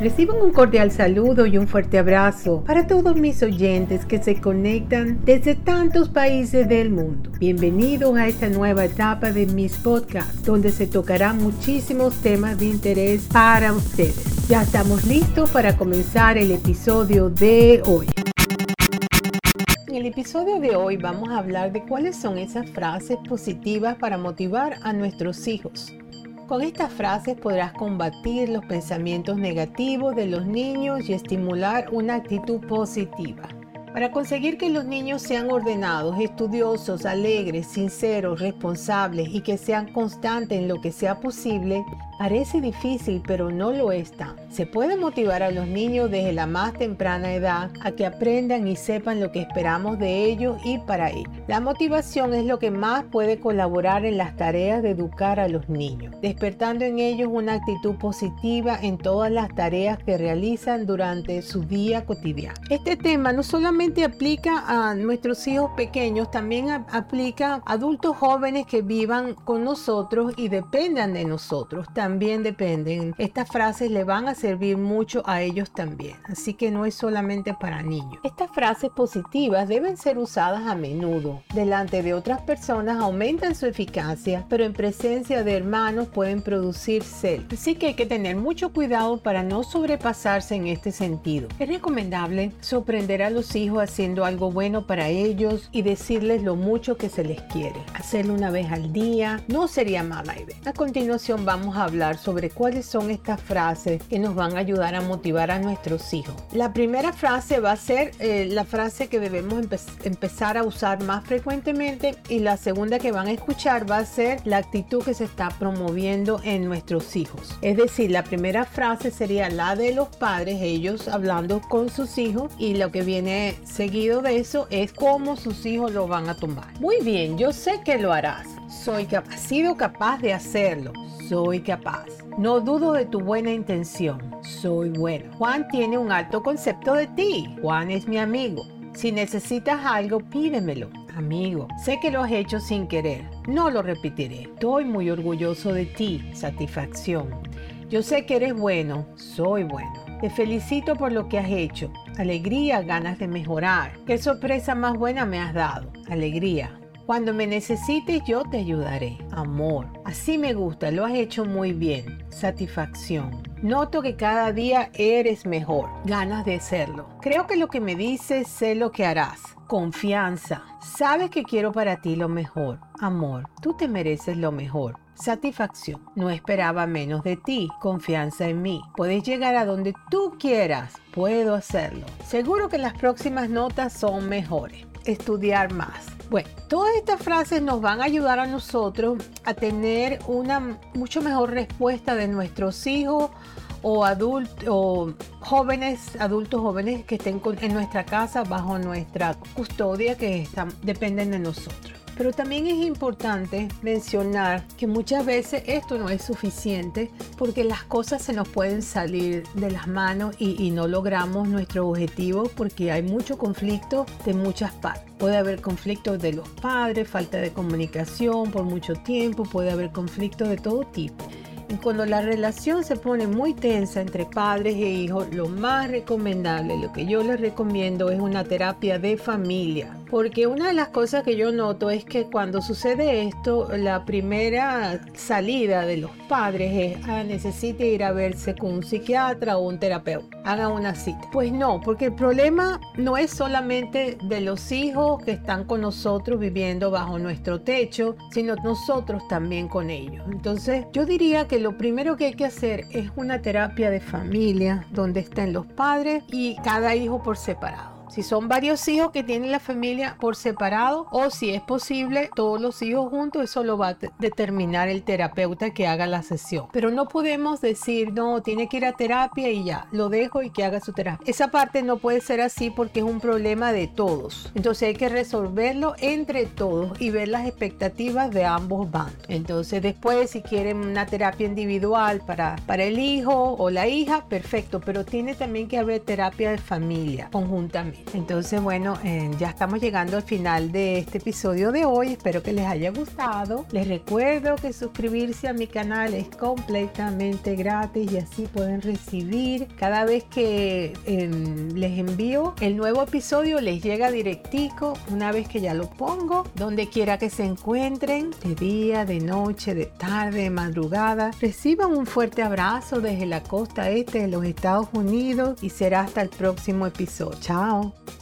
Reciban un cordial saludo y un fuerte abrazo para todos mis oyentes que se conectan desde tantos países del mundo. Bienvenidos a esta nueva etapa de mis podcasts, donde se tocarán muchísimos temas de interés para ustedes. Ya estamos listos para comenzar el episodio de hoy. En el episodio de hoy vamos a hablar de cuáles son esas frases positivas para motivar a nuestros hijos. Con estas frases podrás combatir los pensamientos negativos de los niños y estimular una actitud positiva. Para conseguir que los niños sean ordenados, estudiosos, alegres, sinceros, responsables y que sean constantes en lo que sea posible, Parece difícil, pero no lo está. Se puede motivar a los niños desde la más temprana edad a que aprendan y sepan lo que esperamos de ellos y para ellos. La motivación es lo que más puede colaborar en las tareas de educar a los niños, despertando en ellos una actitud positiva en todas las tareas que realizan durante su día cotidiano. Este tema no solamente aplica a nuestros hijos pequeños, también aplica a adultos jóvenes que vivan con nosotros y dependan de nosotros. También dependen. Estas frases le van a servir mucho a ellos también, así que no es solamente para niños. Estas frases positivas deben ser usadas a menudo. Delante de otras personas aumentan su eficacia, pero en presencia de hermanos pueden producir celos. Así que hay que tener mucho cuidado para no sobrepasarse en este sentido. Es recomendable sorprender a los hijos haciendo algo bueno para ellos y decirles lo mucho que se les quiere. Hacerlo una vez al día no sería mala idea. A continuación vamos a hablar sobre cuáles son estas frases que nos van a ayudar a motivar a nuestros hijos. La primera frase va a ser eh, la frase que debemos empezar a usar más frecuentemente y la segunda que van a escuchar va a ser la actitud que se está promoviendo en nuestros hijos. Es decir, la primera frase sería la de los padres, ellos hablando con sus hijos y lo que viene seguido de eso es cómo sus hijos lo van a tomar. Muy bien, yo sé que lo harás. Soy capaz, sido capaz de hacerlo. Soy capaz. No dudo de tu buena intención. Soy bueno. Juan tiene un alto concepto de ti. Juan es mi amigo. Si necesitas algo, pídemelo. Amigo, sé que lo has hecho sin querer. No lo repetiré. Estoy muy orgulloso de ti. Satisfacción. Yo sé que eres bueno. Soy bueno. Te felicito por lo que has hecho. Alegría, ganas de mejorar. Qué sorpresa más buena me has dado. Alegría. Cuando me necesites yo te ayudaré. Amor. Así me gusta, lo has hecho muy bien. Satisfacción. Noto que cada día eres mejor. Ganas de serlo. Creo que lo que me dices sé lo que harás. Confianza. Sabes que quiero para ti lo mejor. Amor. Tú te mereces lo mejor. Satisfacción. No esperaba menos de ti. Confianza en mí. Puedes llegar a donde tú quieras. Puedo hacerlo. Seguro que las próximas notas son mejores. Estudiar más. Bueno, todas estas frases nos van a ayudar a nosotros a tener una mucho mejor respuesta de nuestros hijos o adultos o jóvenes, adultos jóvenes que estén en nuestra casa bajo nuestra custodia que dependen de nosotros. Pero también es importante mencionar que muchas veces esto no es suficiente porque las cosas se nos pueden salir de las manos y, no logramos nuestro objetivo porque hay mucho conflicto de muchas partes. Puede haber conflictos de los padres, falta de comunicación por mucho tiempo, puede haber conflictos de todo tipo. Y cuando la relación se pone muy tensa entre padres e hijos, lo más recomendable, lo que yo les recomiendo es una terapia de familia. Porque una de las cosas que yo noto es que cuando sucede esto, la primera salida de los padres es, ah, necesite ir a verse con un psiquiatra o un terapeuta. Haga una cita. Pues no, porque el problema no es solamente de los hijos que están con nosotros viviendo bajo nuestro techo, sino nosotros también con ellos. Entonces, yo diría que lo primero que hay que hacer es una terapia de familia donde estén los padres y cada hijo por separado. Si son varios hijos que tienen la familia por separado o si es posible todos los hijos juntos, eso lo va a determinar el terapeuta que haga la sesión. Pero no podemos decir, no, tiene que ir a terapia y ya, lo dejo y que haga su terapia. Esa parte no puede ser así porque es un problema de todos. Entonces hay que resolverlo entre todos y ver las expectativas de ambos bandos. Entonces después si quieren una terapia individual para, para el hijo o la hija, perfecto, pero tiene también que haber terapia de familia conjuntamente. Entonces, bueno, eh, ya estamos llegando al final de este episodio de hoy. Espero que les haya gustado. Les recuerdo que suscribirse a mi canal es completamente gratis y así pueden recibir cada vez que em, les envío el nuevo episodio, les llega directico una vez que ya lo pongo, donde quiera que se encuentren, de día, de noche, de tarde, de madrugada. Reciban un fuerte abrazo desde la costa este de los Estados Unidos y será hasta el próximo episodio. Chao. now.